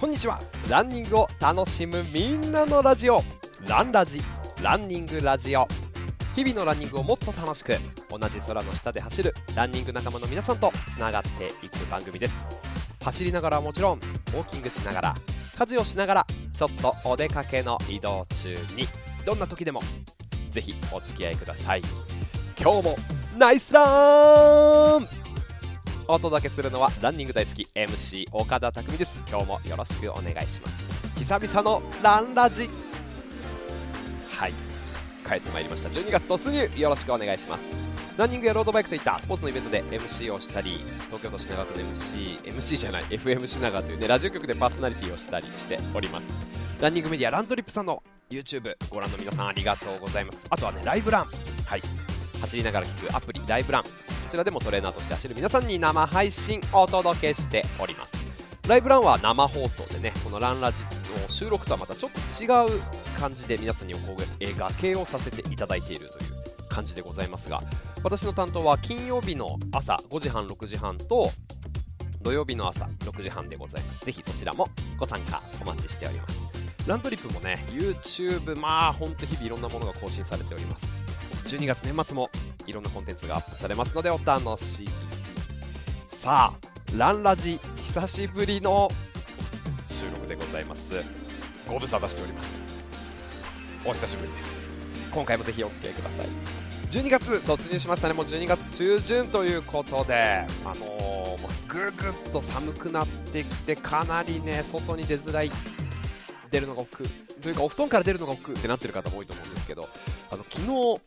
こんにちは。ランニングを楽しむみんなのラジオ。ランラジランニングラジオ。日々のランニングをもっと楽しく同じ空の下で走るランニング仲間の皆さんとつながっていく番組です。走りながらはもちろんウォーキングしながら家事をしながらちょっとお出かけの移動中にどんな時でもぜひお付き合いください。今日もナイスラン!お届けするのはランニング大好き MC 岡田匠です。今日もよろしくお願いします。久々のランラジ。はい。帰ってまいりました。12月突入。よろしくお願いします。ランニングやロードバイクといったスポーツのイベントで MC をしたり東京都品川区の MC MC じゃない FM 品川というねラジオ局でパーソナリティをしたりしております。ランニングメディアラントリップさんの YouTube ご覧の皆さんありがとうございます。あとはねライブラン。はい。走りながら聞くアプリライブラン。ちらでもトレーナーとして走る皆さんに生配信お届けしております。ライブランは生放送でねこのランラジの収録とはまたちょっと違う感じで皆さんにお声がけをさせていただいているという感じでございますが私の担当は金曜日の朝5時半6時半と土曜日の朝6時半でございます。ぜひそちらもご参加お待ちしております。ラントリップもね YouTube まあほんと日々いろんなものが更新されております。12月年末もいろんなコンテンツがアップされますのでお楽しみさあランラジ久しぶりの収録でございます。ご無沙汰しております。お久しぶりです。今回もぜひお付き合いください。12月突入しましたねもう12月中旬ということであのー、ぐぐっと寒くなってきてかなりね外に出づらい出るのが億劫というかお布団から出るのが億劫ってなってる方も多いと思うんですけどあの昨日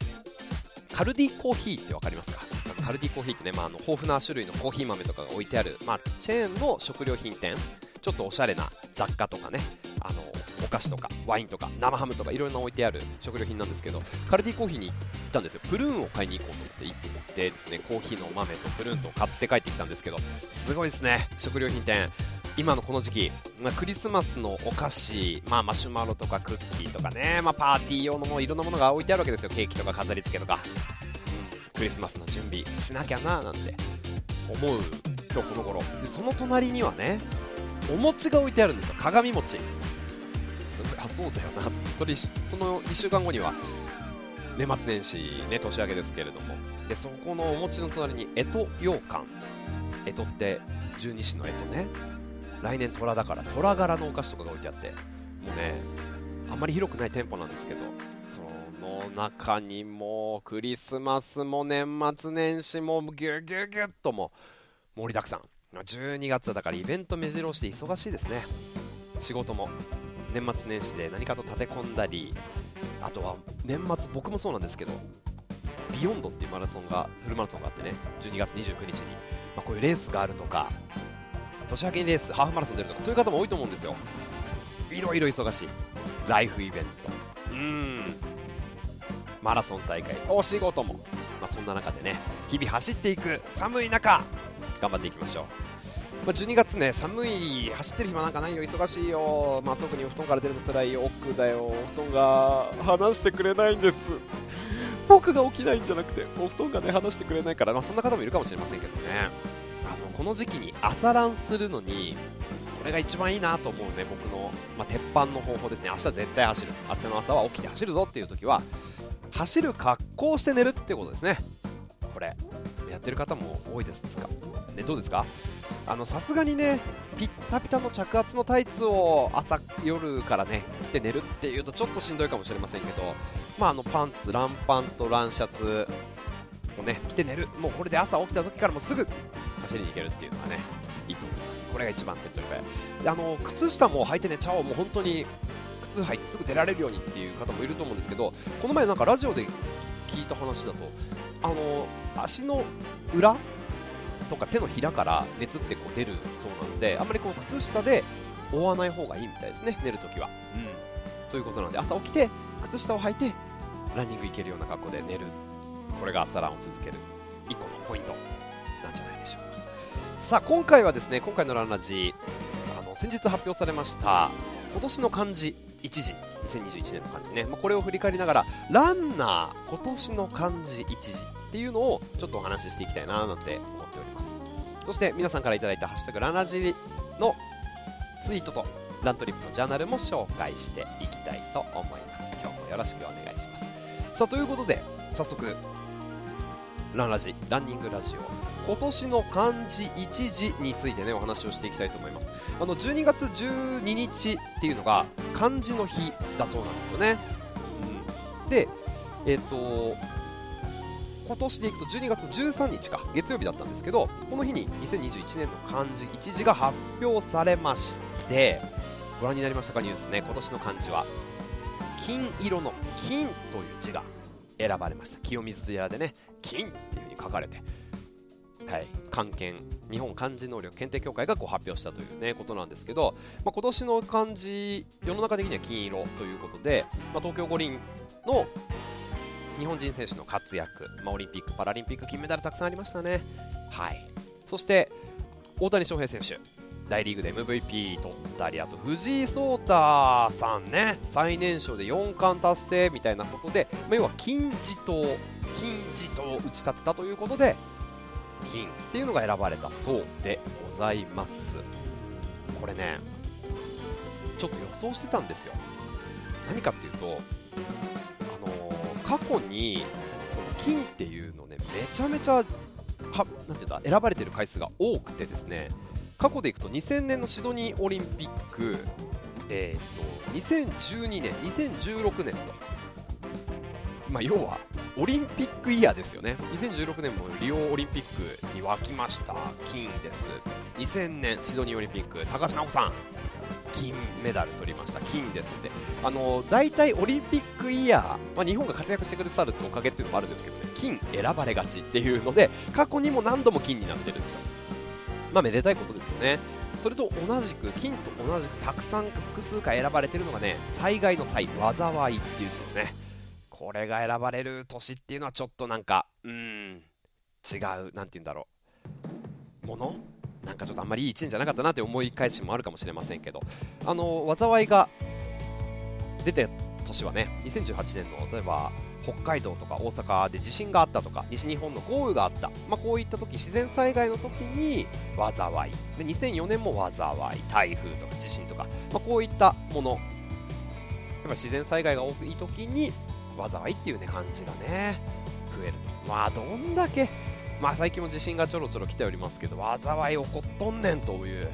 カルディコーヒーって分かりますか？カルディコーヒーってね、まあ、あの豊富な種類のコーヒー豆とかが置いてある、まあ、チェーンの食料品店ちょっとおしゃれな雑貨とかねあのお菓子とかワインとか生ハムとかいろいろな置いてある食料品なんですけどカルディコーヒーに行ったんですよ。プルーンを買いに行こうと思って行ってですねコーヒーの豆とプルーンと買って帰ってきたんですけどすごいですね食料品店。今のこの時期、まあ、クリスマスのお菓子、まあ、マシュマロとかクッキーとかね、まあ、パーティー用のもいろんなものが置いてあるわけですよ。ケーキとか飾り付けとか、うん、クリスマスの準備しなきゃななんて思う今日この頃。でその隣にはねお餅が置いてあるんですよ。鏡餅。あそうだよな。それその2週間後には年末年始ね年明けですけれども。でそこのお餅の隣に干支羊羹。干支って十二支の干支ね。来年虎だから虎柄のお菓子とかが置いてあってもうねあんまり広くない店舗なんですけどその中にもクリスマスも年末年始もギュギュギュッとも盛りだくさん。12月だからイベント目白押しで忙しいですね。仕事も年末年始で何かと立て込んだりあとは年末僕もそうなんですけどビヨンドっていうマラソンがフルマラソンがあってね12月29日に、まあ、こういうレースがあるとか年明けにレースハーフマラソン出るとかそういう方も多いと思うんですよ。いろいろ忙しい。ライフイベント。うん。マラソン大会。お仕事も、まあ、そんな中でね日々走っていく寒い中頑張っていきましょう。まあ、12月ね寒い走ってる暇なんかないよ。忙しいよ、まあ、特にお布団から出るの辛い。よ奥だよ。お布団が離してくれないんです。僕が起きないんじゃなくてお布団がね離してくれないから、まあ、そんな方もいるかもしれませんけどねあのこの時期に朝ランするのにこれが一番いいなと思うね僕の、まあ、鉄板の方法ですね。明日絶対走る。明日の朝は起きて走るぞっていう時は走る格好をして寝るってことですね。これやってる方も多いですか？ねどうですか？あのさすがにねピッタピタの着圧のタイツを朝夜からね着て寝るっていうとちょっとしんどいかもしれませんけどまああのパンツランパンとランシャツをね着て寝る。もうこれで朝起きた時からもすぐ走りに行けるっていうのがねいいと思います。これが一番手っ取り早い。あの靴下も履いて寝ちゃおうもう本当に靴履いてすぐ出られるようにっていう方もいると思うんですけどこの前なんかラジオで聞いた話だとあの足の裏とか手のひらから熱ってこう出るそうなのであんまりこう靴下で覆わない方がいいみたいですね寝るときは、うん、ということなので朝起きて靴下を履いてランニング行けるような格好で寝る。これが朝ランを続ける1個のポイントなんじゃないでしょうか。さあ今回はですね今回のランラジあの先日発表されました今年の漢字一時2021年の漢字ね、まあ、これを振り返りながらランナー今年の漢字一時っていうのをちょっとお話ししていきたいななんて思っております。そして皆さんからいいた「ハッシュタグランラジ」のツイートとラントリップのジャーナルも紹介していきたいと思います。今日もよろしくお願いします。さあということで早速ランラジランニングラジオ。今年の漢字一字についてねお話をしていきたいと思います。あの12月12日っていうのが漢字の日だそうなんですよね、うん、でえっ、と今年でいくと12月13日か月曜日だったんですけどこの日に2021年の漢字一字が発表されましてご覧になりましたかニュースね。今年の漢字は金色の金という字が選ばれました。清水寺でね金っていう風に書かれてはい漢検日本漢字能力検定協会がこう発表したというねことなんですけど、まあ、今年の漢字世の中的には金色ということで、まあ、東京五輪の日本人選手の活躍、まあ、オリンピック・パラリンピック金メダルたくさんありましたね。はい。そして大谷翔平選手。大リーグで MVP 取ったりあと藤井聡太さんね最年少で4冠達成みたいなことで、まあ、要は金字塔金字塔を打ち立てたということで金っていうのが選ばれたそうでございます。これねちょっと予想してたんですよ。何かっていうとあのー過去にこの金っていうのねめちゃめちゃはなんていうんだ選ばれてる回数が多くてですね過去でいくと2000年のシドニーオリンピック、えー、と2012年、2016年と、まあ、要はオリンピックイヤーですよね。2016年もリオオリンピックに沸きました。金です。2000年シドニーオリンピック。高橋尚子さん金メダル取りました。金です。ってあの大体オリンピックイヤー、まあ、日本が活躍してくださるおかげっていうのもあるんですけどね金選ばれがちっていうので過去にも何度も金になってるんですよ。まあめでたいことですよね。それと同じく金と同じくたくさん複数回選ばれてるのがね災害の際災いっていう字ですね。これが選ばれる年っていうのはちょっとなんかうん違うなんて言うんだろう。ものなんかちょっとあんまりいい1年じゃなかったなって思い返しもあるかもしれませんけど。あの災いが出て年はね2018年の例えば北海道とか大阪で地震があったとか西日本の豪雨があった、まあ、こういった時自然災害の時に災い。で2004年も災い。台風とか地震とか、まあ、こういったもの。やっぱ自然災害が多い時に災いっていうね感じがね増えると。まあどんだけまあ最近も地震がちょろちょろ来ておりますけど災い起こっとんねんという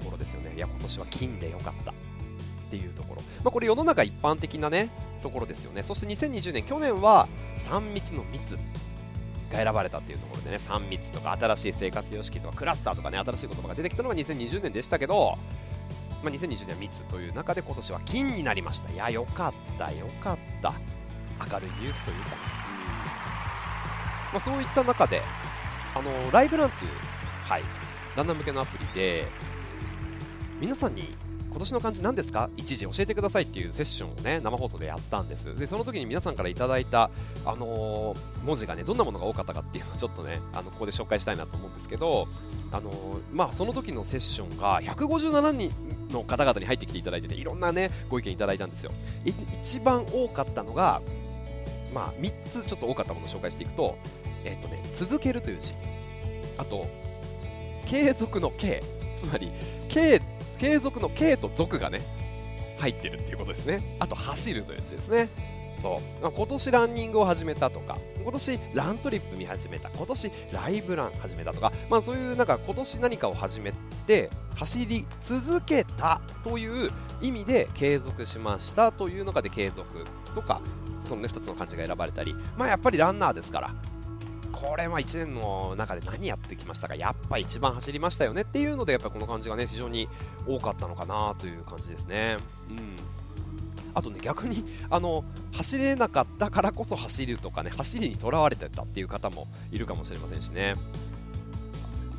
ところですよね。いや今年は金でよかった。っていうところ、まあ、これ世の中一般的なねところですよね。そして2020年去年は3密の密。が選ばれたっていうところでね3密とか新しい生活様式とかクラスターとかね新しい言葉が出てきたのが2020年でしたけど、まあ、2020年は密という中で今年は金になりました。いやよかったよかった。明るいニュースというか、まあ、そういった中であのライブランという、はい、ランナー向けのアプリで皆さんに今年の漢字何ですか？一時教えてくださいっていうセッションをね生放送でやったんです。でその時に皆さんからいただいた、あのー、文字がねどんなものが多かったかっていうのをちょっとねあのここで紹介したいなと思うんですけど、あのー、まあ、その時のセッションが157人の方々に入ってきていただいてていろんなねご意見いただいたんですよ。一番多かったのが、まあ、3つちょっと多かったものを紹介していくと,、えーとね、続けるという字。あと継続の継。つまり継継続の継と続がね入ってるっていうことですね。あと走るというやつですね。そう、今年ランニングを始めたとか今年ラントリップ見始めた今年ライブラン始めたとか、まあ、そういうなんか今年何かを始めて走り続けたという意味で継続しましたというのがで継続とかその、ね、2つの漢字が選ばれたり、まあ、やっぱりランナーですからこれは1年の中で何やってきましたか？やっぱ一番走りましたよねっていうのでやっぱこの感じがね非常に多かったのかなという感じですね。うん。あとね逆にあの走れなかったからこそ走るとかね走りにとらわれてたっていう方もいるかもしれませんしね。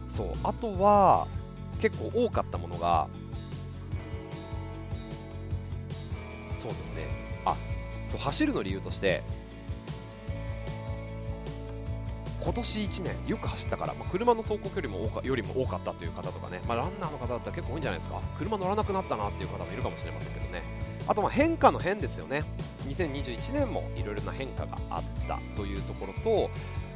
そう。あとは結構多かったものがそうですね。あそう走るの理由として今年1年よく走ったから、まあ、車の走行距離もよりも多かったという方とかね、まあ、ランナーの方だったら結構多いんじゃないですか。車乗らなくなったなっていう方もいるかもしれませんけどね。あとまあ変化の変ですよね。2021年もいろいろな変化があったというところと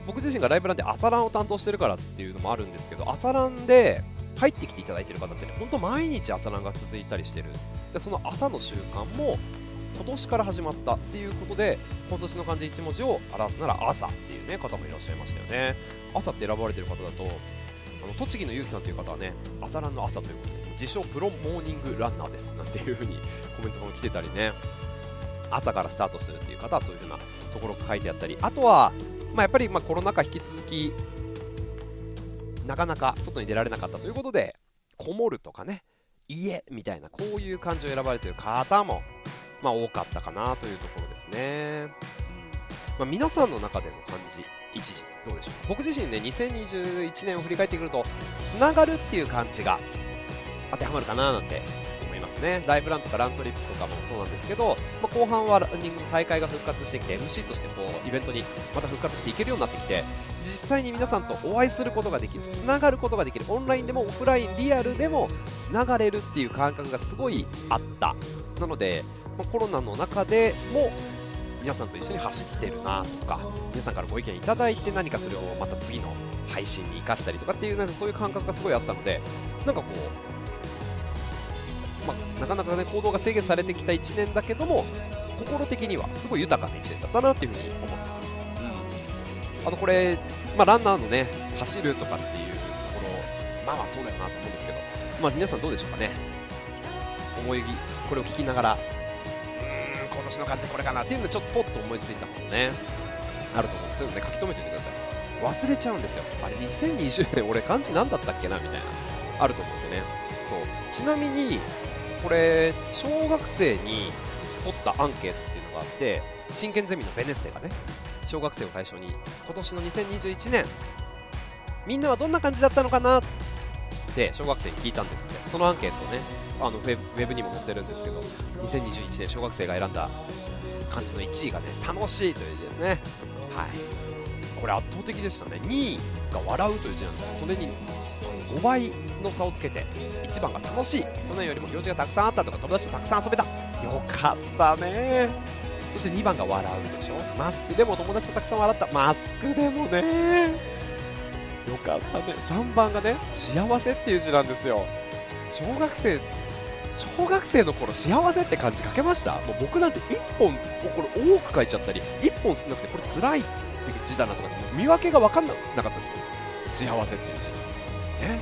僕自身がライブランで朝ランを担当してるからっていうのもあるんですけど朝ランで入ってきていただいている方ってね本当毎日朝ランが続いたりしてる。でその朝の習慣も今年から始まったっていうことで今年の漢字1文字を表すなら朝っていう、ね、方もいらっしゃいましたよね。朝って選ばれてる方だとあの栃木のゆうきさんという方はね朝ランの朝ということで自称プロモーニングランナーですなんていう風にコメントも来てたりね。朝からスタートするっていう方はそういう風なところが書いてあったりあとは、まあ、やっぱりまコロナ禍引き続きなかなか外に出られなかったということでこもるとかね家みたいなこういう漢字を選ばれている方も、まあ、多かったかなというところですね、まあ、皆さんの中での漢字一時どうでしょう？僕自身ね2021年を振り返ってくるとつながるっていう漢字が当てはまるかななんて思いますね。ライブランとかラントリップとかもそうなんですけど、まあ、後半はランニングの大会が復活してきて MC としてこうイベントにまた復活していけるようになってきて実際に皆さんとお会いすることができるつながることができるオンラインでもオフラインリアルでもつながれるっていう感覚がすごいあった。なので、まあ、コロナの中でも皆さんと一緒に走ってるなとか皆さんからご意見いただいて何かそれをまた次の配信に生かしたりとかっていうなんかそういう感覚がすごいあったのでなんかこう、まあ、なかなかね行動が制限されてきた1年だけども心的にはすごい豊かな1年だったなっていうふうに思ってます、うん、あとこれ、まあ、ランナーのね走るとかっていうところまあまあそうだよなと思うんですけど、まあ、皆さんどうでしょうかね。思いこれを聞きながら。今年の感じこれかなっていうのでちょっとポッと思いついたものね。あると思うんですよ。ね書き留めておいてください。忘れちゃうんですよ。あれ2020年俺漢字何だったっけなみたいなあると思うんでね。そう。ちなみにこれ小学生に取ったアンケートっていうのがあって真剣ゼミのベネッセがね小学生を対象に今年の2021年みんなはどんな感じだったのかなって小学生に聞いたんですって。そのアンケートをねあのウェブにも載ってるんですけど2021年小学生が選んだ漢字の1位がね楽しいという字ですね。はい。これ圧倒的でしたね。2位が笑うという字なんですよ。それに5倍の差をつけて1番が楽しい去年よりも表示がたくさんあったとか友達とたくさん遊べた。よかったね。そして2番が笑うでしょ。マスクでも友達とたくさん笑った。マスクでもね。よかったね。3番がね幸せっていう字なんですよ。小学生小学生の頃幸せって漢字書けました？もう僕なんて1本これ多く書いちゃったり1本少なくてこれ辛いって字だなとか見分けが分かんなかったですよ。幸せっていう字。ね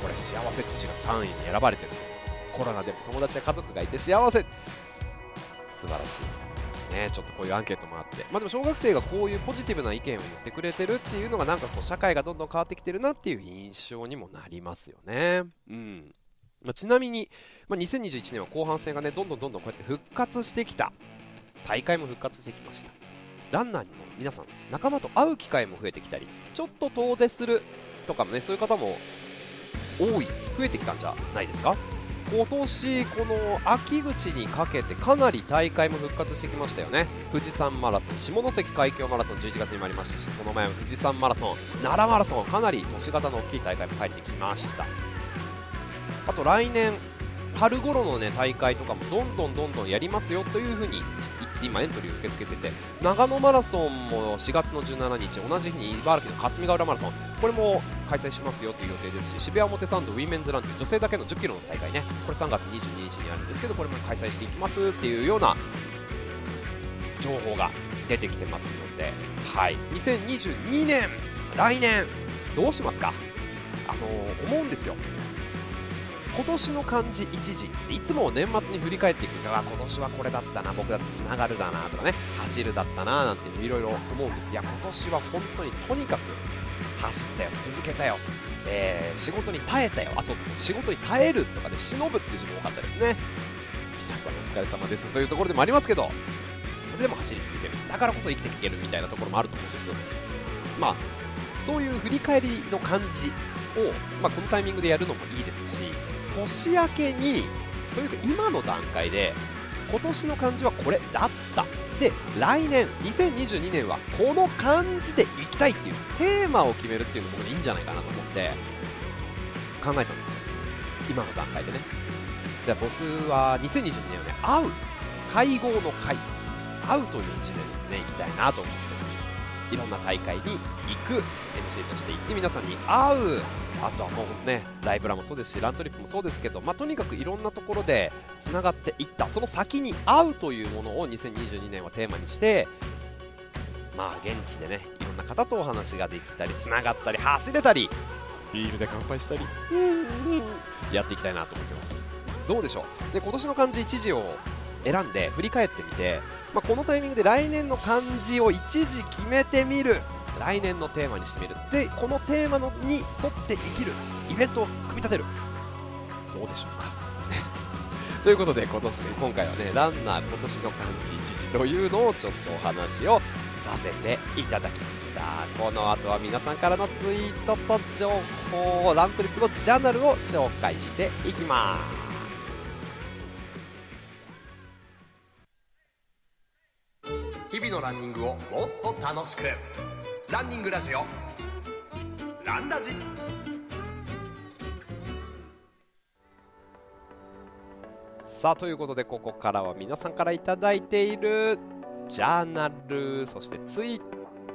これ幸せって字が3位に選ばれてるんですよ。コロナでも友達や家族がいて幸せ。素晴らしい。ね、ちょっとこういうアンケートもあって、まあ、でも小学生がこういうポジティブな意見を言ってくれてるっていうのがなんかこう社会がどんどん変わってきてるなっていう印象にもなりますよね。うん、まあ、ちなみに、まあ、2021年は後半戦がねどんどんどんどんこうやって復活してきた大会も復活してきました。ランナーにも皆さん仲間と会う機会も増えてきたりちょっと遠出するとかもねそういう方も多い増えてきたんじゃないですか？今年この秋口にかけてかなり大会も復活してきましたよね。富士山マラソン下関海峡マラソン11月にもありましたしこの前は富士山マラソン奈良マラソンかなり都市型の大きい大会も入ってきました。あと来年春頃のね大会とかもどんどんどんどんやりますよというふうに言って今エントリーを受け付けてて長野マラソンも4月の17日同じ日に茨城の霞ヶ浦マラソン。これも開催しますよという予定ですし渋谷表参道ウィメンズランという女性だけの1 0キロの大会ね。これ3月22日にあるんですけどこれも開催していきますっていうような情報が出てきてますので。はい。2022年来年どうしますか？あの、思うんですよ。今年の漢字一時いつも年末に振り返っていくが今年はこれだったな僕だってつながるだなとかね走るだったななんていうのいろいろ思うんです。いや今年は本当にとにかく走ったよ続けたよ、えー、仕事に耐えたよ。あそうそう仕事に耐えるとかで、ね、忍ぶっていう字も多かったですね。皆さんお疲れ様です。というところでもありますけどそれでも走り続ける。だからこそ生きていけるみたいなところもあると思うんですよ。まあそういう振り返りの感じを、まあ、このタイミングでやるのもいいですし年明けにというか今の段階で今年の漢字はこれだった。で来年2022年はこの漢字でいきたいっていうテーマを決めるっていうのもいいんじゃないかなと思って考えたんですよ。今の段階でね。じゃあ僕は2022年はね会う会合の会。会うという字でねいきたいなと思ってます。いろんな大会に行く。MC として行って皆さんに会う。あとはもうねライブラもそうですしラントリップもそうですけど、まあ、とにかくいろんなところでつながっていった。その先に会うというものを2022年はテーマにしてまあ現地でねいろんな方とお話ができたりつながったり走れたりビールで乾杯したりやっていきたいなと思ってます。どうでしょう？で今年の漢字一字を選んで振り返ってみて、まあ、このタイミングで来年の漢字を一時決めてみる。来年のテーマにしてみる。でこのテーマのに沿って生きるイベントを組み立てる。どうでしょうか。ということで今年今回はねランナー今年の漢字一時というのをちょっとお話をさせていただきました。この後は皆さんからのツイートと情報ラントリップのジャーナルを紹介していきます。日々のランニングをもっと楽しく。ランニングラジオ。ランラジ。さあということでここからは皆さんから頂いているジャーナルそしてツイー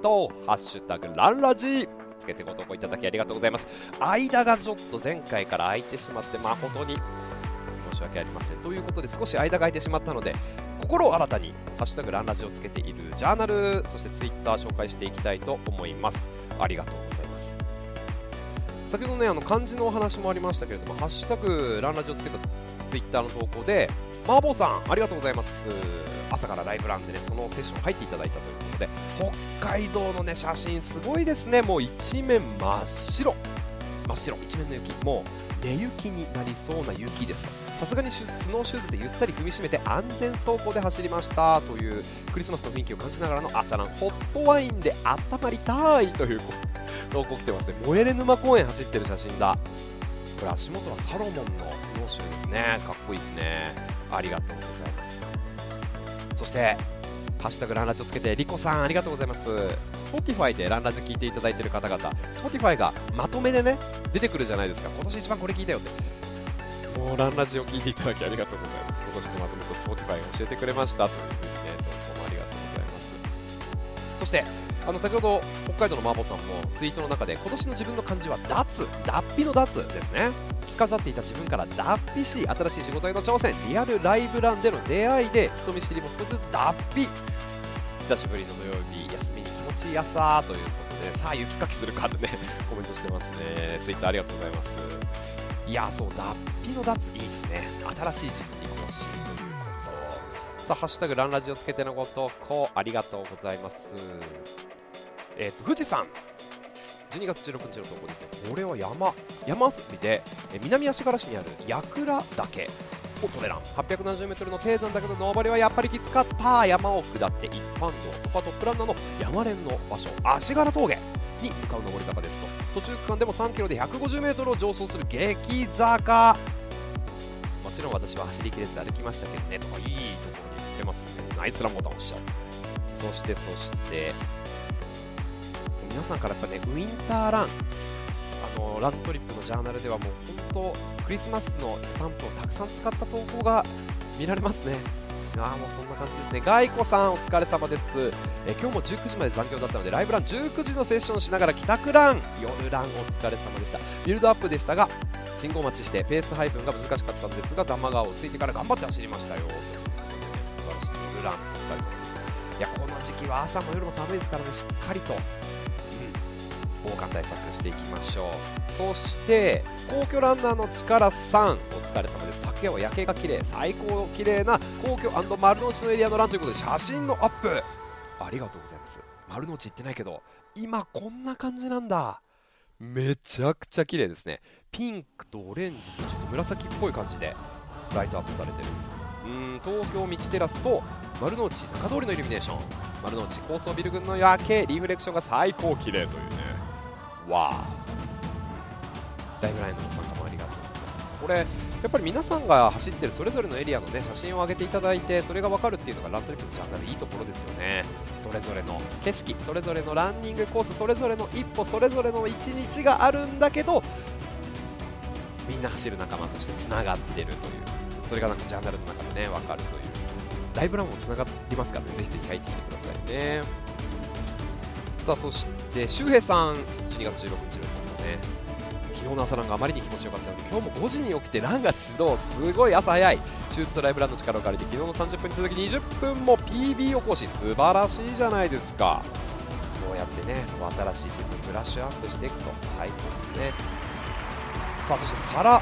トハッシュタグランラジ。つけてご投稿いただきありがとうございます。間がちょっと前回から空いてしまって誠に申し訳ありません。ということで少し間が空いてしまったので心を新たに「ハッシュタグランラジ」をつけているジャーナルそしてツイッター紹介していきたいと思います。ありがとうございます。先ほどねあの漢字のお話もありましたけれども「ハッシュタグランラジ」をつけたツイッターの投稿でマーボーさんありがとうございます。朝からライブランでねそのセッション入っていただいたということで北海道のね写真すごいですね。もう一面真っ白。真っ白。一面の雪。もう寝雪になりそうな雪です。さすがにスノーシューズでゆったり踏みしめて安全走行で走りました。というクリスマスの雰囲気を感じながらの朝ランホットワインで温まりたいという投稿来てますね。燃えれ沼公園走ってる写真だ。これ足元はサロモンのスノーシューですね。かっこいいですね。ありがとうございます。そしてハッシュタグランラジをつけてリコさんありがとうございます。Spotify でランラジ聞いていただいている方々 Spotify がまとめでね出てくるじゃないですか。今年一番これ聞いたよって。もうランラジを聞いていただきありがとうございます今年のまとめと Spotify が教えてくれましたというふうにねどうもありがとうございます。そしてあの先ほど北海道のマーボーさんもツイートの中で今年の自分の漢字は脱脱皮の脱ですね。着飾っていた自分から脱皮し新しい仕事への挑戦。リアルライブランでの出会いで人見知りも少しずつ脱皮。久しぶりの土曜日休みに気持ちいい朝ということでさあ雪かきするかってねコメントしてますね。ツイッターありがとうございます。いやそう脱皮の脱いいですね。新しい自分に更新という。ことさあハッシュタグランラジをつけてのご投稿ありがとうございます。えっ、ー、と富士山。12月16日の投稿ですね。これは山。山遊びでえ南足柄市にある矢倉岳をトレラン。870m の低山だけど登りはやっぱりきつかった。山を下って一般道そこはトップランナーの山連の場所。足柄峠。に向かう上り坂ですと。途中区間でも3キロで 150m を上走する激坂。もちろん私は走りきれず歩きましたけどねとかいいところに行ってますね。ナイスランボタン押しちゃう。そしてそして皆さんからやっぱねウィンターランあのラントリップのジャーナルではもう本当クリスマスのスタンプをたくさん使った投稿が見られますね。あもうそんな感じですね。ガイコさんお疲れ様です。え今日も19時まで残業だったのでライブラン19時のセッションしながら帰宅ラン夜ランお疲れ様でした。ビルドアップでしたが信号待ちしてペース配分が難しかったんですが玉川をついてから頑張って走りましたよということで、ね、素晴らしい夜ランお疲れ様です。いやこの時期は朝も夜も寒いですからねしっかりと防寒対策していきましょうそして皇居ランナーの力さんお疲れ様昨夜は夜景が綺麗最高綺麗な皇居丸の内のエリアのランということで写真のアップ。ありがとうございます。丸の内行ってないけど今こんな感じなんだ。めちゃくちゃ綺麗ですね。ピンクとオレンジとちょっと紫っぽい感じでライトアップされてる。うん東京道テラスと丸の内中通りのイルミネーション。丸の内高層ビル群の夜景リフレクションが最高綺麗というね。わーライブラインのご参加もありがとう。これやっぱり皆さんが走ってるそれぞれのエリアの、ね、写真を上げていただいてそれが分かるっていうのがラントリップのジャンナルいいところですよね。それぞれの景色それぞれのランニングコースそれぞれの一歩それぞれの一日があるんだけどみんな走る仲間としてつながってるというそれがなんかジャーナルの中でね分かるというライブランもつながりますからねぜひぜひ入ってきてくださいね。さあそして周平さん12月16日のね昨日の朝ランがあまりに気持ちよかったので今日も5時に起きてランが始動。すごい朝早い。シューズとライブランの力を借りて昨日の30分に続き20分も PB を更新。素晴らしいじゃないですか。そうやってね新しい自分ブラッシュアップしていくと。最高ですねさあそしてサラ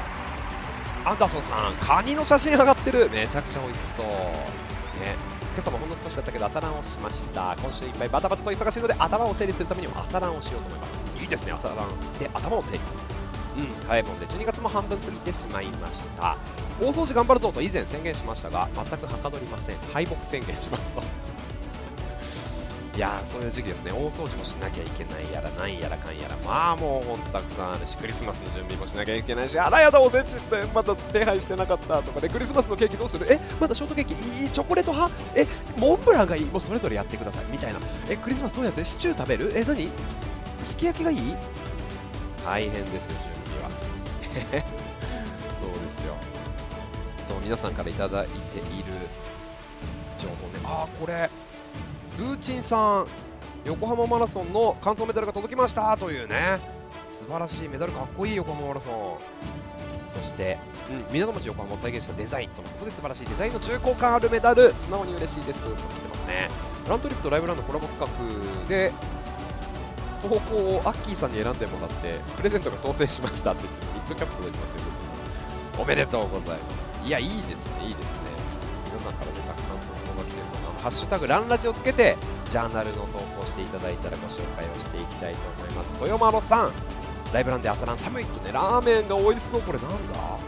アンダーソンさん。カニの写真上がってる。めちゃくちゃ美味しそう。ね。今朝もほんの少しだったけど朝ランをしました。今週いっぱいバタバタと忙しいので頭を整理するためにも朝ランをしようと思います。いいですね朝ラン。で頭を整理。うん。早いもんで12月も半分過ぎてしまいました。大掃除頑張るぞと以前宣言しましたが全くはかどりません。敗北宣言しますと。いやそういう時期ですね。大掃除もしなきゃいけないやらなんやらかんやら。まあもうほんとたくさんあるしクリスマスの準備もしなきゃいけないしあらやだおせちってまだ手配してなかったとかでクリスマスのケーキどうする？えまだショートケーキいいチョコレート派？えモンブランがいい？もうそれぞれやってください。みたいな。えクリスマスどうやって？シチュー食べる？え何？すき焼きがいい？大変ですよ そうですよ。そう皆さんからいただいている情報ね。あーこれルーチンさん横浜マラソンの完走メダルが届きました。というね。素晴らしいメダルかっこいい横浜マラソン。そして、うん、港町横浜を再現したデザインとのことで素晴らしいデザインの重厚感あるメダル。素直に嬉しいです。と聞いてますね。ラントリップとライブランのコラボ企画で投稿をアッキーさんに選んでもらってプレゼントが当選しましたって言ってップキャップ届いてますよ。おめでとうございます。いやいいですねいいですね。皆さんからねたくさん投稿が来てるのでハッシュタグランラジをつけてジャーナルの投稿していただいたらご紹介をしていきたいと思います。豊丸さんライブランで朝ラン寒いとねラーメンが美味しそう。これなんだ？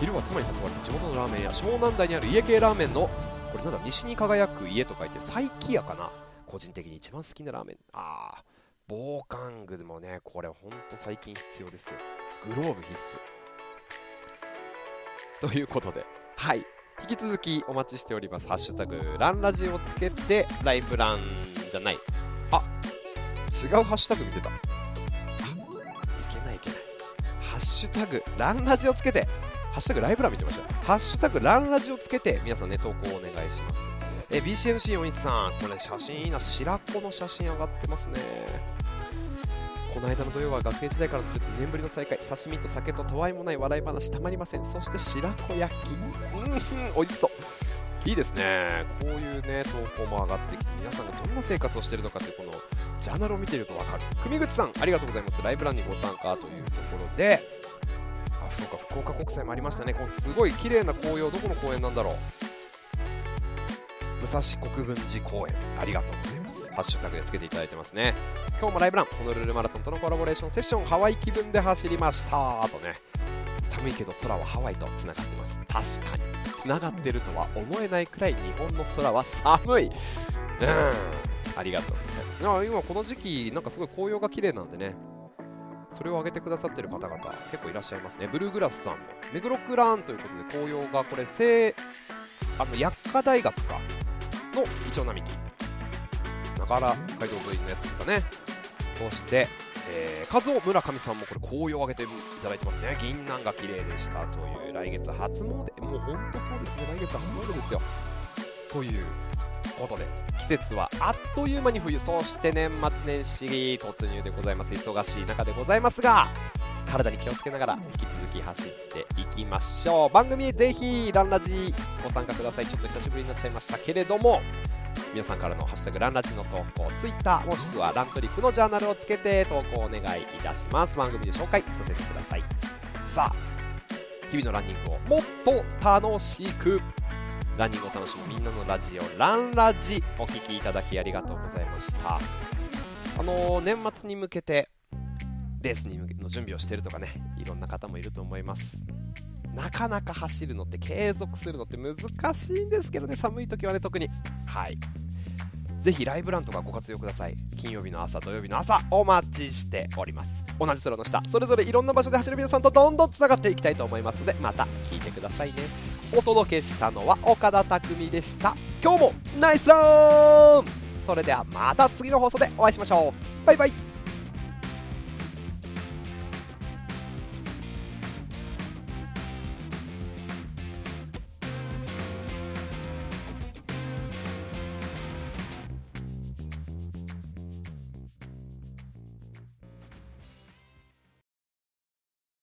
昼は妻に誘われて地元のラーメン屋湘南台にある家系ラーメンのこれなんだ西に輝く家と書いて佐伯屋かな？個人的に一番好きなラーメン。ああ防寒具もねこれほんと最近必要ですよ。グローブ必須ということではい引き続きお待ちしております。ハッシュタグ、ランラジをつけて、ライブランじゃない。あ、違うハッシュタグ見てた。あ、いけないいけない。ハッシュタグ、ランラジをつけて、ハッシュタグライブラン見てました。ハッシュタグ、ランラジをつけて、皆さんね、投稿をお願いします。え、BCMC41 さん、これ写真いいな、白子の写真上がってますね。この間の土曜は学生時代から作って2年ぶりの再会刺身と酒とたわいもない笑い話たまりません。そして白子焼き。うん美味しそう。いいですね。こういうね投稿も上がってきて皆さんがどんな生活をしているのかってこのジャーナルを見ていると分かる。組口さんありがとうございます。ライブランにご参加というところで。あそうか福岡国際もありましたね。このすごい綺麗な紅葉どこの公園なんだろう。武蔵国分寺公園。ありがとうございますハッシュタグでつけていただいてますね。今日もライブランホノルルマラソンとのコラボレーションセッションハワイ気分で走りました。とね寒いけど空はハワイとつながってます。確かに。つながってるとは思えないくらい日本の空は寒い。うん。ありがとうございます。今この時期なんかすごい紅葉が綺麗なんでね。それを挙げてくださってる方々結構いらっしゃいますね。ブルーグラスさんも目黒クラーンということで紅葉がこれ聖あの薬科大学かのイチョウ並木。長良街道沿いのやつですかね。そして、えー、和夫村上さんもこれ紅葉をあげていただいてますね。銀杏が綺麗でしたという来月初詣。もうほんとそうですね。来月初詣ですよ。ということで季節はあっという間に冬。そして年末年始突入でございます。忙しい中でございますが体に気をつけながら引き続き走っていきましょう。番組ぜひランラジご参加ください。ちょっと久しぶりになっちゃいましたけれども皆さんからの「ハッシュタグランラジ」の投稿 Twitter もしくはラントリップのジャーナルをつけて投稿お願いいたします。番組で紹介させてください。さあ日々のランニングをもっと楽しくランニングを楽しむみんなのラジオランラジお聴きいただきありがとうございました。あのー、年末に向けてレースに向けの準備をしているとかねいろんな方もいると思います。なかなか走るのって継続するのって難しいんですけどね。寒い時はね特に。はい。ぜひライブランとかご活用ください。金曜日の朝土曜日の朝お待ちしております。同じ空の下。それぞれいろんな場所で走る皆さんとどんどんつながっていきたいと思いますのでまた聞いてくださいね。お届けしたのは岡田匠でした。今日もナイスラン。それではまた次の放送でお会いしましょう。バイバイ。